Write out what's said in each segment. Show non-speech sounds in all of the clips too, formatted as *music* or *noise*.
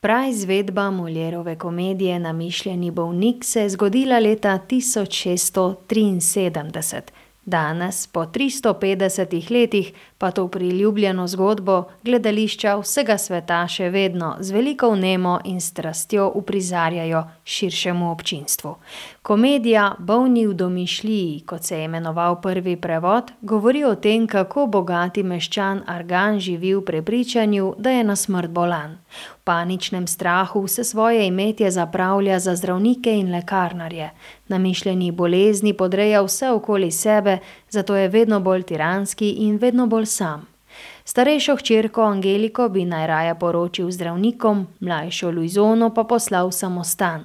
Praizvedba Moljerove komedije Namišljeni bolnik se je zgodila leta 1673. Danes, po 350 letih, pa to priljubljeno zgodbo gledališča vsega sveta še vedno z veliko vnemo in strastjo uprizarjajo širšemu občinstvu. Komedija Bolni v domišljiji, kot se je imenoval prvi prevod, govori o tem, kako bogati meščan Argan živi v prepričanju, da je na smrt bolan. V paničnem strahu vse svoje imetje zapravlja za zdravnike in lekarnarje. Namišljeni bolezni podreja vse okoli sebe, zato je vedno bolj tiranski in vedno bolj some. Starejšo hčerko Angeliko bi najraje poročil zdravnikom, mlajšo Luizono pa poslal v samostan.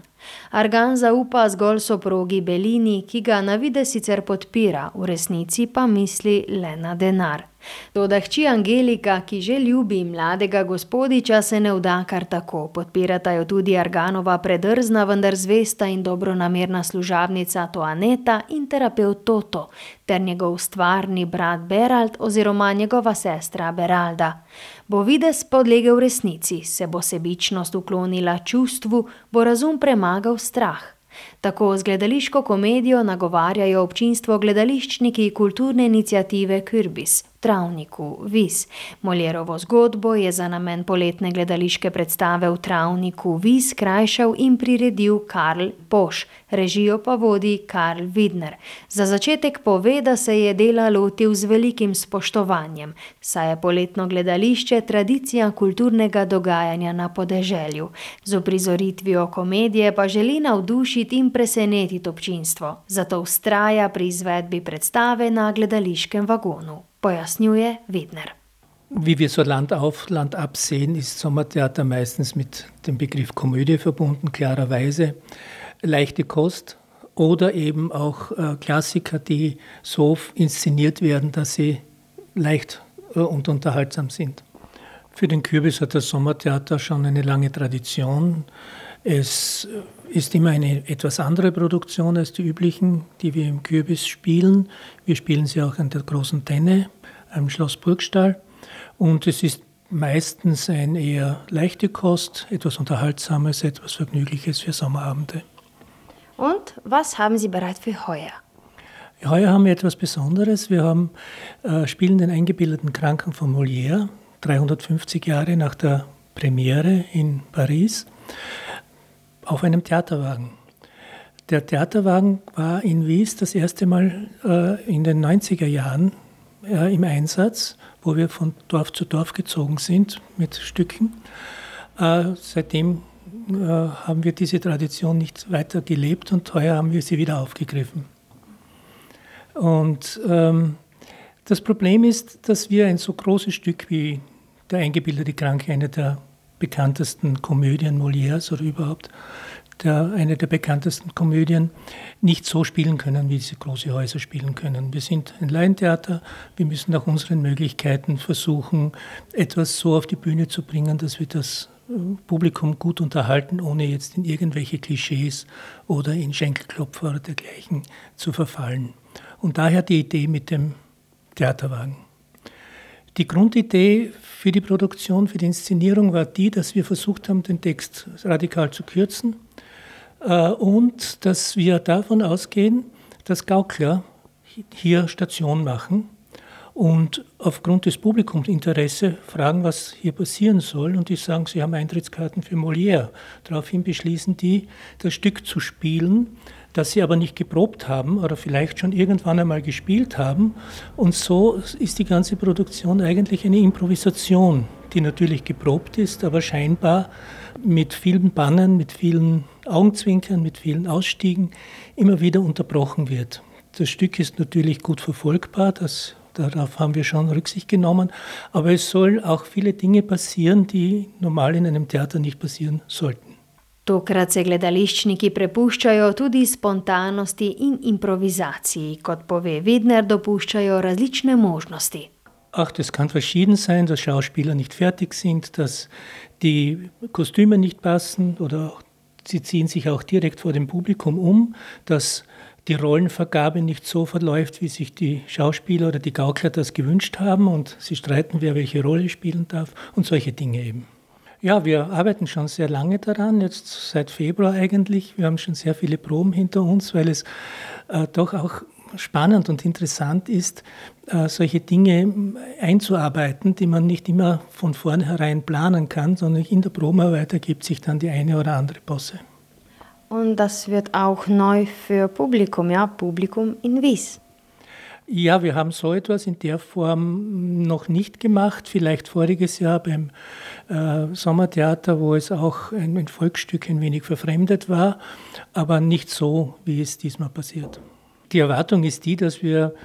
Argan zaupa zgolj soprogi Belini, ki ga na videz sicer podpira, v resnici pa misli le na denar. Toda hči Angelika, ki že ljubi mladega gospodiča, se ne vda kar tako, podpirata jo tudi Arganova predrzna, vendar zvesta in dobronamerna služabnica Toaneta in terapevt Toto ter njegov stvarni brat Berald oziroma njegova sestra Beralda. Bo videz podlegel resnici, se bo sebičnost uklonila čustvu, bo razum premagal strah. Tako z gledališko komedijo nagovarjajo občinstvo gledališčniki kulturne iniciative Kürbis v travniku Vis. Moljerovo zgodbo je za namen poletne gledališke predstave v travniku Vis skrajšal in priredil Karl Poš, režijo pa vodi Karl Widner. Za začetek pove, da se je dela lotil z velikim spoštovanjem, saj je poletno gledališče tradicija kulturnega dogajanja na podeželju. Z uprizoritvijo komedije pa želi navdušiti in presenetiti občinstvo, zato vztraja pri izvedbi predstave na gledališkem vagonu, pojasnjuje Widner. Wie wir so Land auf, Land ab sehen, ist Sommertheater meistens mit dem Begriff Komödie verbunden, klarerweise. Leichte Kost oder eben auch äh, Klassiker, die so inszeniert werden, dass sie leicht äh, und unterhaltsam sind. Für den Kürbis hat das Sommertheater schon eine lange Tradition. Es ist immer eine etwas andere Produktion als die üblichen, die wir im Kürbis spielen. Wir spielen sie auch an der großen Tenne am Schloss Burgstall. Und es ist meistens eine eher leichte Kost, etwas Unterhaltsames, etwas Vergnügliches für Sommerabende. Und was haben Sie bereit für heuer? Heuer haben wir etwas Besonderes. Wir haben, äh, spielen den eingebildeten Kranken von Molière, 350 Jahre nach der Premiere in Paris auf einem Theaterwagen. Der Theaterwagen war in Wies das erste Mal äh, in den 90er Jahren äh, im Einsatz, wo wir von Dorf zu Dorf gezogen sind mit Stücken. Äh, seitdem äh, haben wir diese Tradition nicht weiter gelebt und heuer haben wir sie wieder aufgegriffen. Und ähm, das Problem ist, dass wir ein so großes Stück wie Der eingebildete Kranke, eine der bekanntesten Komödien Molières oder überhaupt der, eine der bekanntesten Komödien, nicht so spielen können, wie sie große Häuser spielen können. Wir sind ein Laientheater, wir müssen nach unseren Möglichkeiten versuchen, etwas so auf die Bühne zu bringen, dass wir das äh, Publikum gut unterhalten, ohne jetzt in irgendwelche Klischees oder in Schenkelklopfer oder dergleichen zu verfallen. Und daher die Idee mit dem Theaterwagen. Die Grundidee für die Produktion, für die Inszenierung war die, dass wir versucht haben, den Text radikal zu kürzen äh, und dass wir davon ausgehen, dass Gaukler hier Station machen und aufgrund des Publikumsinteresse fragen, was hier passieren soll. Und die sagen, sie haben Eintrittskarten für Molière. Daraufhin beschließen die, das Stück zu spielen das sie aber nicht geprobt haben oder vielleicht schon irgendwann einmal gespielt haben. Und so ist die ganze Produktion eigentlich eine Improvisation, die natürlich geprobt ist, aber scheinbar mit vielen Bannen, mit vielen Augenzwinkern, mit vielen Ausstiegen immer wieder unterbrochen wird. Das Stück ist natürlich gut verfolgbar, das, darauf haben wir schon Rücksicht genommen, aber es sollen auch viele Dinge passieren, die normal in einem Theater nicht passieren sollten. Tokrat se gledališčniki prepuščajo tudi spontanosti in improvizaciji, kot pove Widner, dopuščajo različne možnosti. Ach, das kann verschieden sein, dass Schauspieler nicht fertig sind, dass die Kostüme nicht passen oder sie ziehen sich auch direkt vor dem Publikum um, dass die Rollenvergabe nicht so verläuft, wie sich die Schauspieler oder die Gaukler das gewünscht haben und sie streiten, wer welche Rolle spielen darf und solche Dinge eben. Ja, wir arbeiten schon sehr lange daran, jetzt seit Februar eigentlich. Wir haben schon sehr viele Proben hinter uns, weil es äh, doch auch spannend und interessant ist, äh, solche Dinge einzuarbeiten, die man nicht immer von vornherein planen kann, sondern in der Probenarbeit ergibt sich dann die eine oder andere Posse. Und das wird auch neu für Publikum, ja, Publikum in Wies. Ja, wir haben so etwas in der Form noch nicht gemacht. Vielleicht voriges Jahr beim äh, Sommertheater, wo es auch ein, ein, Volksstück ein wenig verfremdet war, aber nicht so, wie es diesmal passiert. Die Erwartung ist die, dass wir,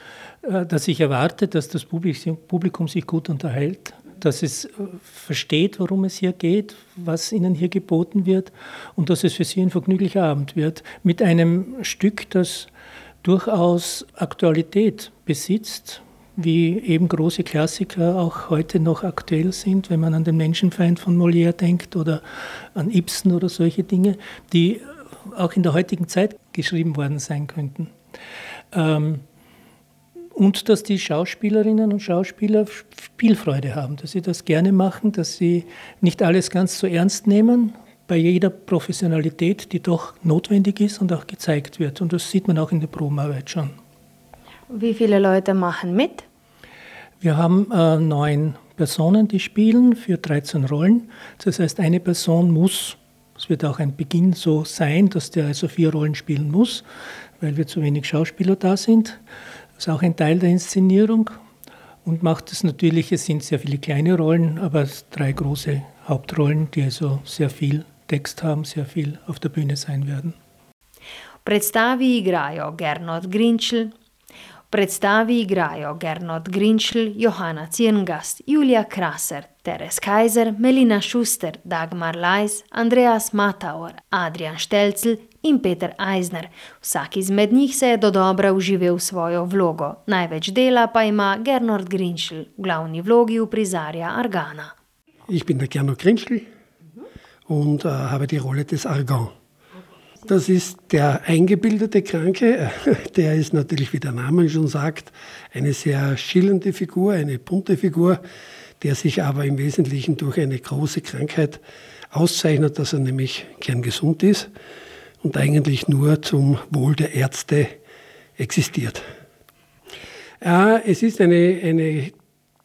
äh, dass ich erwarte, dass das Publikum sich gut unterhält, dass es äh, versteht, worum es hier geht, was ihnen hier geboten wird und dass es für sie ein vergnüglicher Abend wird mit einem Stück, das durchaus Aktualität besitzt, wie eben große Klassiker auch heute noch aktuell sind, wenn man an den Menschenfeind von Molière denkt oder an Ibsen oder solche Dinge, die auch in der heutigen Zeit geschrieben worden sein könnten. Ähm, und dass die Schauspielerinnen und Schauspieler Spielfreude haben, dass sie das gerne machen, dass sie nicht alles ganz so ernst nehmen, bei jeder Professionalität, die doch notwendig ist und auch gezeigt wird. Und das sieht man auch in der Probenarbeit schon. Wie viele Leute machen mit? Wir haben äh, neun Personen, die spielen für 13 Rollen. Das heißt, eine Person muss, es wird auch ein Beginn so sein, dass der also vier Rollen spielen muss, weil wir zu wenig Schauspieler da sind. Das ist auch ein Teil der Inszenierung und macht es natürlich, es sind sehr viele kleine Rollen, aber drei große Hauptrollen, die also sehr viel Text haben, sehr viel auf der Bühne sein werden. Predstavi igrajo Gernot Grinčl, Predstavi igrajo Gernot Grinčl, Johanna Cirngast, Julia Kraser, Teres Kaiser, Melina Schuster, Dagmar Leis, Andreas Matauer, Adrian Štelcl in Peter Eisner. Vsak izmed njih se je do dobra uživel svojo vlogo. Največ dela pa ima Gernot Grinčl, v glavni vlogi uprizarja Argana. Ich bin der Gernot Grinčl, und äh, habe die Rolle des Argan. Das ist der eingebildete Kranke, *laughs* der ist natürlich, wie der Name schon sagt, eine sehr schillernde Figur, eine bunte Figur, der sich aber im Wesentlichen durch eine große Krankheit auszeichnet, dass er nämlich kerngesund ist und eigentlich nur zum Wohl der Ärzte existiert. Ja, es ist eine, eine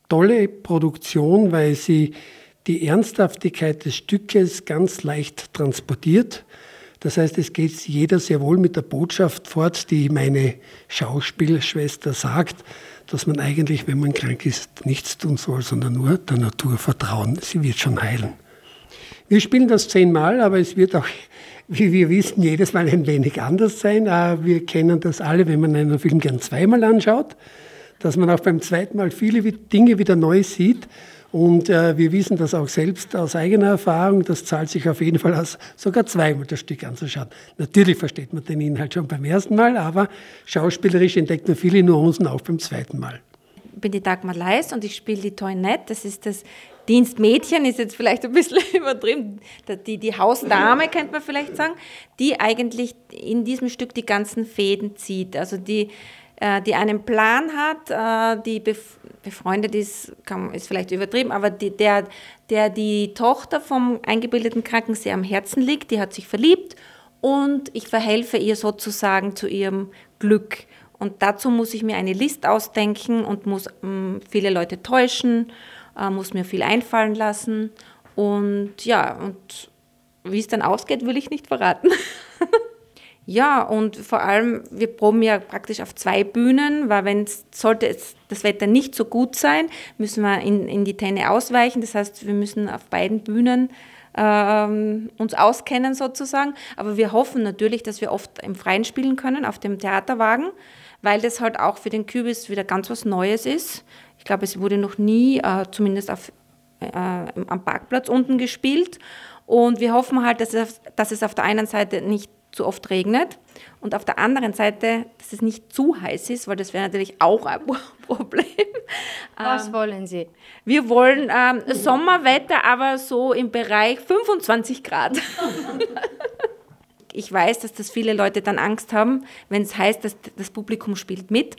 tolle Produktion, weil sie die Ernsthaftigkeit des Stückes ganz leicht transportiert. Das heißt, es geht jeder sehr wohl mit der Botschaft fort, die meine Schauspielschwester sagt, dass man eigentlich, wenn man krank ist, nichts tun soll, sondern nur der Natur vertrauen. Sie wird schon heilen. Wir spielen das zehnmal, aber es wird auch, wie wir wissen, jedes Mal ein wenig anders sein. Äh, wir kennen das alle, wenn man einen Film gern zweimal anschaut, dass man auch beim zweiten Mal viele Dinge wieder neu sieht. Und äh, wir wissen das auch selbst aus eigener Erfahrung. Das zahlt sich auf jeden Fall aus, sogar zweimal das Stück anzuschauen. Natürlich versteht man den Inhalt schon beim ersten Mal, aber schauspielerisch entdeckt man viele Nuancen auch beim zweiten Mal. Ich bin die Dagmar Leis und ich spiele die Toinette. Das ist das Dienstmädchen, ist jetzt vielleicht ein bisschen *laughs* übertrieben. Die, die Hausdame, könnte man vielleicht sagen, die eigentlich in diesem Stück die ganzen Fäden zieht. Also die äh, die einen Plan hat, äh, die befreundet ist, kann, ist vielleicht übertrieben, aber die, der, der die Tochter vom eingebildeten Kranken sehr am Herzen liegt, die hat sich verliebt und ich verhelfe ihr sozusagen zu ihrem Glück. Und dazu muss ich mir eine List ausdenken und muss ähm, viele Leute täuschen, äh, muss mir viel einfallen lassen. Und ja, und wie es dann ausgeht, will ich nicht verraten. *laughs* Ja, und vor allem, wir proben ja praktisch auf zwei Bühnen, weil wenn sollte das Wetter nicht so gut sein, müssen wir in, in die Tenne ausweichen. Das heißt, wir müssen auf beiden Bühnen ähm, uns auskennen sozusagen. Aber wir hoffen natürlich, dass wir oft im Freien spielen können, auf dem Theaterwagen, weil das halt auch für den Kübis wieder ganz was Neues ist. Ich glaube, es wurde noch nie, äh, zumindest auf, äh, am Parkplatz unten gespielt. Und wir hoffen halt, dass es, dass es auf der einen Seite nicht zu oft regnet und auf der anderen Seite, dass es nicht zu heiß ist, weil das wäre natürlich auch ein *laughs* Problem. Was ähm, wollen Sie? Wir wollen ähm, Sommerwetter, aber so im Bereich 25 Grad. *laughs* ich weiß, dass das viele Leute dann Angst haben, wenn es heißt, dass das Publikum spielt mit.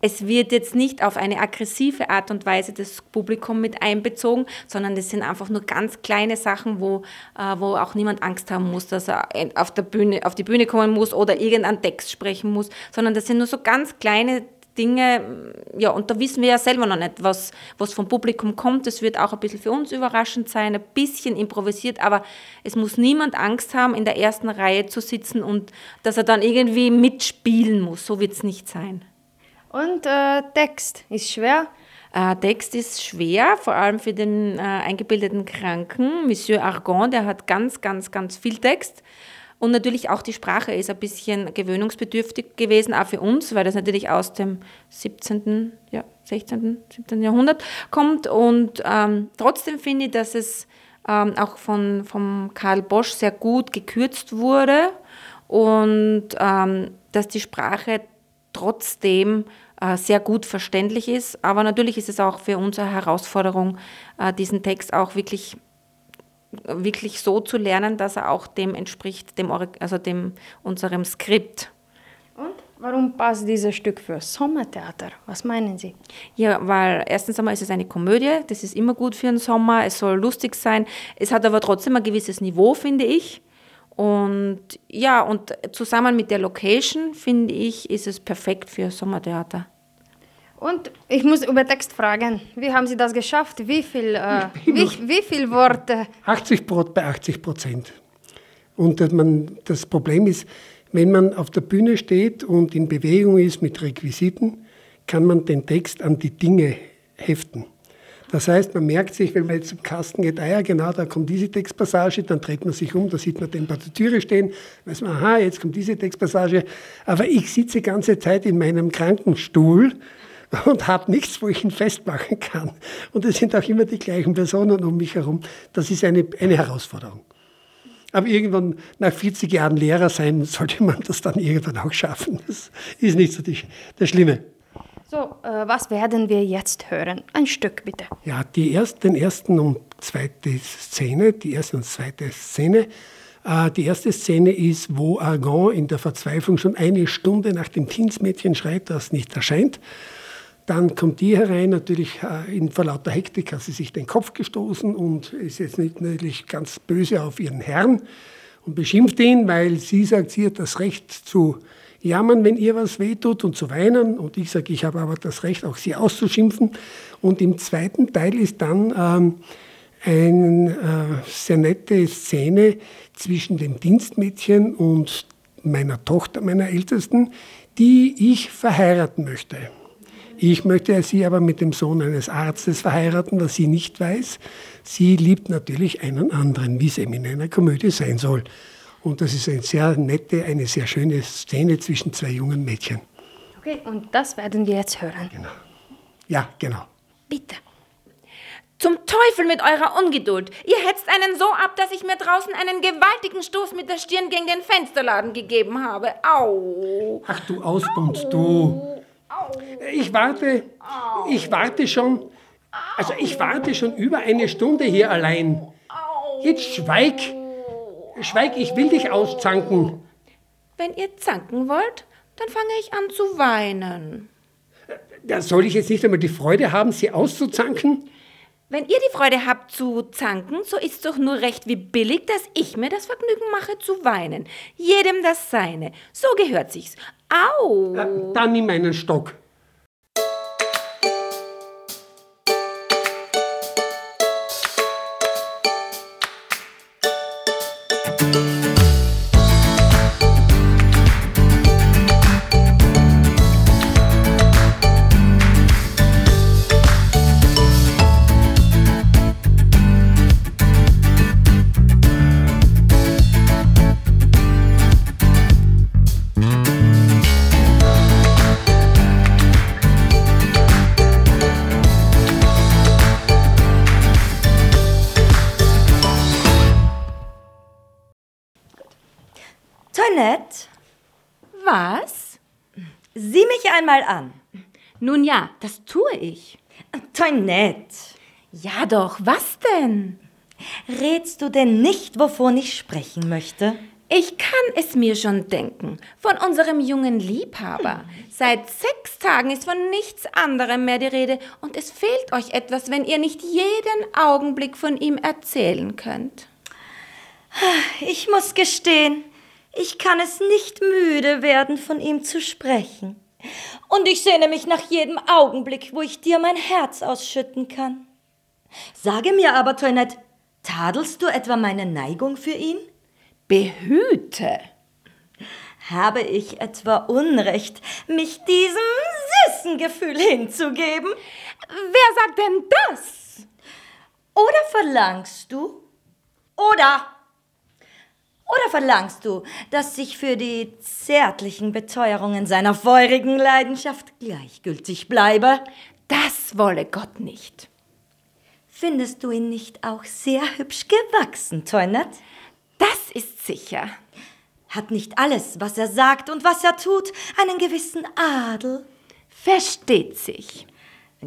Es wird jetzt nicht auf eine aggressive Art und Weise das Publikum mit einbezogen, sondern das sind einfach nur ganz kleine Sachen, wo, äh, wo auch niemand Angst haben muss, dass er auf, der Bühne, auf die Bühne kommen muss oder irgendeinen Text sprechen muss, sondern das sind nur so ganz kleine Dinge, ja, und da wissen wir ja selber noch nicht, was, was vom Publikum kommt. Es wird auch ein bisschen für uns überraschend sein, ein bisschen improvisiert, aber es muss niemand Angst haben, in der ersten Reihe zu sitzen und dass er dann irgendwie mitspielen muss. So wird es nicht sein. Und äh, Text ist schwer? Äh, Text ist schwer, vor allem für den äh, eingebildeten Kranken. Monsieur Argon, der hat ganz, ganz, ganz viel Text. Und natürlich auch die Sprache ist ein bisschen gewöhnungsbedürftig gewesen, auch für uns, weil das natürlich aus dem 17., ja, 16., 17. Jahrhundert kommt. Und ähm, trotzdem finde ich, dass es ähm, auch von, von Karl Bosch sehr gut gekürzt wurde und ähm, dass die Sprache trotzdem äh, sehr gut verständlich ist. Aber natürlich ist es auch für uns eine Herausforderung, äh, diesen Text auch wirklich wirklich so zu lernen, dass er auch dem entspricht, dem, also dem unserem Skript. Und warum passt dieses Stück für Sommertheater? Was meinen Sie? Ja, weil erstens einmal ist es eine Komödie, das ist immer gut für den Sommer, es soll lustig sein, es hat aber trotzdem ein gewisses Niveau, finde ich. Und ja, und zusammen mit der Location, finde ich, ist es perfekt für Sommertheater. Und ich muss über Text fragen. Wie haben Sie das geschafft? Wie viel, äh, wie, wie viel Worte? 80 Brot bei 80 Prozent. Und das, man, das Problem ist, wenn man auf der Bühne steht und in Bewegung ist mit Requisiten, kann man den Text an die Dinge heften. Das heißt, man merkt sich, wenn man jetzt zum Kasten geht, ah ja, genau, da kommt diese Textpassage, dann dreht man sich um, da sieht man den bei der Türe stehen, weiß man, aha, jetzt kommt diese Textpassage. Aber ich sitze die ganze Zeit in meinem Krankenstuhl und habe nichts, wo ich ihn festmachen kann. Und es sind auch immer die gleichen Personen um mich herum. Das ist eine, eine Herausforderung. Aber irgendwann, nach 40 Jahren Lehrer sein, sollte man das dann irgendwann auch schaffen. Das ist nicht so die, das Schlimme. So, äh, was werden wir jetzt hören? Ein Stück bitte. Ja, die erst, den ersten und zweite Szene, die erste und zweite Szene. Äh, die erste Szene ist, wo Argon in der Verzweiflung schon eine Stunde nach dem Dienstmädchen schreit, das nicht erscheint. Dann kommt die herein, natürlich äh, in, vor lauter Hektik hat sie sich den Kopf gestoßen und ist jetzt natürlich ganz böse auf ihren Herrn und beschimpft ihn, weil sie sagt, sie hat das Recht zu jammern, wenn ihr was wehtut und zu weinen. Und ich sage, ich habe aber das Recht, auch sie auszuschimpfen. Und im zweiten Teil ist dann ähm, eine äh, sehr nette Szene zwischen dem Dienstmädchen und meiner Tochter, meiner Ältesten, die ich verheiraten möchte. Ich möchte sie aber mit dem Sohn eines Arztes verheiraten, was sie nicht weiß. Sie liebt natürlich einen anderen, wie es eben in einer Komödie sein soll. Und das ist eine sehr nette, eine sehr schöne Szene zwischen zwei jungen Mädchen. Okay, und das werden wir jetzt hören. Genau. Ja, genau. Bitte. Zum Teufel mit eurer Ungeduld. Ihr hetzt einen so ab, dass ich mir draußen einen gewaltigen Stoß mit der Stirn gegen den Fensterladen gegeben habe. Au. Ach du Ausbund, du. Ich warte, ich warte schon, also ich warte schon über eine Stunde hier allein. Jetzt schweig, schweig, ich will dich auszanken. Wenn ihr zanken wollt, dann fange ich an zu weinen. Da soll ich jetzt nicht einmal die Freude haben, sie auszuzanken? Wenn ihr die Freude habt zu zanken, so ist doch nur recht wie billig, dass ich mir das Vergnügen mache zu weinen. Jedem das seine. So gehört sich's. Au! Dann nimm einen Stock. Einmal an. Nun ja, das tue ich. Toinette. Ja doch, was denn? Rätst du denn nicht, wovon ich sprechen möchte? Ich kann es mir schon denken. Von unserem jungen Liebhaber. Seit sechs Tagen ist von nichts anderem mehr die Rede und es fehlt euch etwas, wenn ihr nicht jeden Augenblick von ihm erzählen könnt. Ich muss gestehen, ich kann es nicht müde werden, von ihm zu sprechen. Und ich sehne mich nach jedem Augenblick, wo ich dir mein Herz ausschütten kann. Sage mir aber, Toinette, tadelst du etwa meine Neigung für ihn? Behüte. Habe ich etwa Unrecht, mich diesem süßen Gefühl hinzugeben? Wer sagt denn das? Oder verlangst du? Oder? Oder verlangst du, dass ich für die zärtlichen Beteuerungen seiner feurigen Leidenschaft gleichgültig bleibe? Das wolle Gott nicht. Findest du ihn nicht auch sehr hübsch gewachsen, Toinette? Das ist sicher. Hat nicht alles, was er sagt und was er tut, einen gewissen Adel? Versteht sich.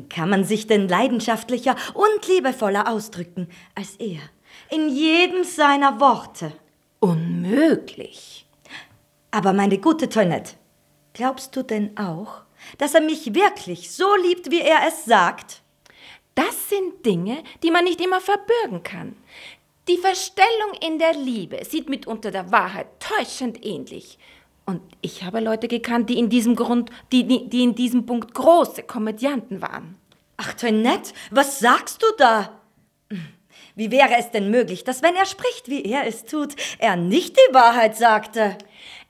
Kann man sich denn leidenschaftlicher und liebevoller ausdrücken als er? In jedem seiner Worte. Unmöglich. Aber meine gute Toinette, glaubst du denn auch, dass er mich wirklich so liebt, wie er es sagt? Das sind Dinge, die man nicht immer verbürgen kann. Die Verstellung in der Liebe sieht mitunter der Wahrheit täuschend ähnlich. Und ich habe Leute gekannt, die in diesem Grund, die, die in diesem Punkt große Komödianten waren. Ach, Toinette, was sagst du da? Wie wäre es denn möglich, dass wenn er spricht, wie er es tut, er nicht die Wahrheit sagte?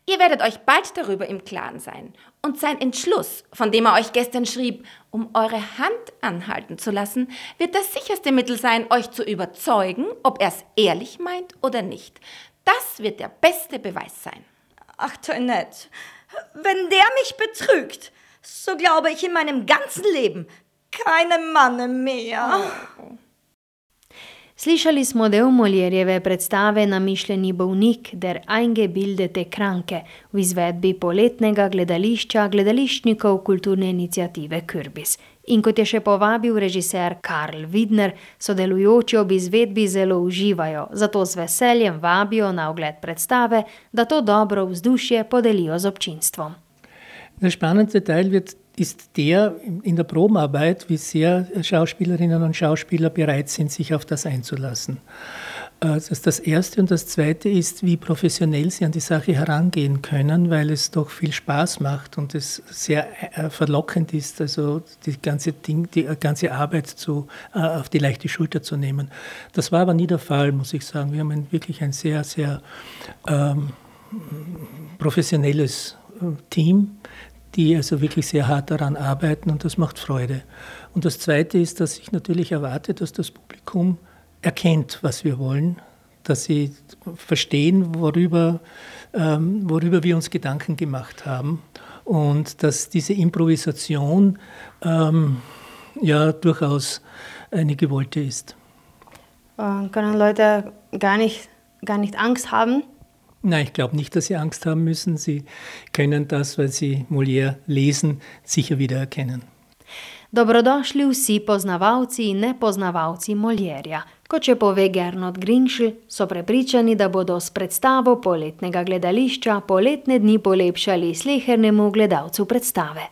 Ihr werdet euch bald darüber im Klaren sein. Und sein Entschluss, von dem er euch gestern schrieb, um eure Hand anhalten zu lassen, wird das sicherste Mittel sein, euch zu überzeugen, ob er es ehrlich meint oder nicht. Das wird der beste Beweis sein. Ach, Toinette, wenn der mich betrügt, so glaube ich in meinem ganzen Leben keinem Manne mehr. Oh. Slišali smo del Moljerjeve predstave Namišljeni bolnik der eingebildete Kranke v izvedbi poletnega gledališča gledališčnikov kulturne inicijative Kürbis. In kot je še povabil režiser Karl Widner, sodelujoči ob izvedbi zelo uživajo, zato z veseljem vabijo na ogled predstave, da to dobro vzdušje podelijo z občinstvom. Spannendste Teil wird ist der in der Probenarbeit, wie sehr Schauspielerinnen und Schauspieler bereit sind, sich auf das einzulassen. Äh, das ist das Erste. Und das Zweite ist, wie professionell sie an die Sache herangehen können, weil es doch viel Spaß macht und es sehr äh, verlockend ist, also die ganze, Ding, die ganze Arbeit zu, äh, auf die leichte Schulter zu nehmen. Das war aber nie der Fall, muss ich sagen. Wir haben ein, wirklich ein sehr, sehr ähm, professionelles Team, die also wirklich sehr hart daran arbeiten und das macht Freude. Und das Zweite ist, dass ich natürlich erwarte, dass das Publikum erkennt, was wir wollen, dass sie verstehen, worüber, ähm, worüber wir uns Gedanken gemacht haben und dass diese Improvisation ähm, ja durchaus eine gewollte ist. Können Leute gar nicht, gar nicht Angst haben, Nein, ich glaube nicht, dass Sie Angst haben müssen. Sie können das, weil Sie Molière lesen, sicher wiedererkennen. Dobrodošli vsi poznavalci in nepoznavalci Moljerja. Kot če pove Gernot Grinšl, so prepričani, da bodo s predstavo poletnega gledališča poletne dni polepšali slehernemu gledalcu predstave.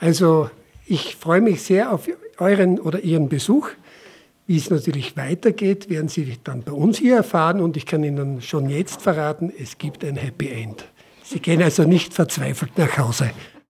Also, ich freue mich sehr auf euren oder ihren Besuch. Wie es natürlich weitergeht, werden Sie dann bei uns hier erfahren und ich kann Ihnen schon jetzt verraten, es gibt ein Happy End. Sie gehen also nicht verzweifelt nach Hause.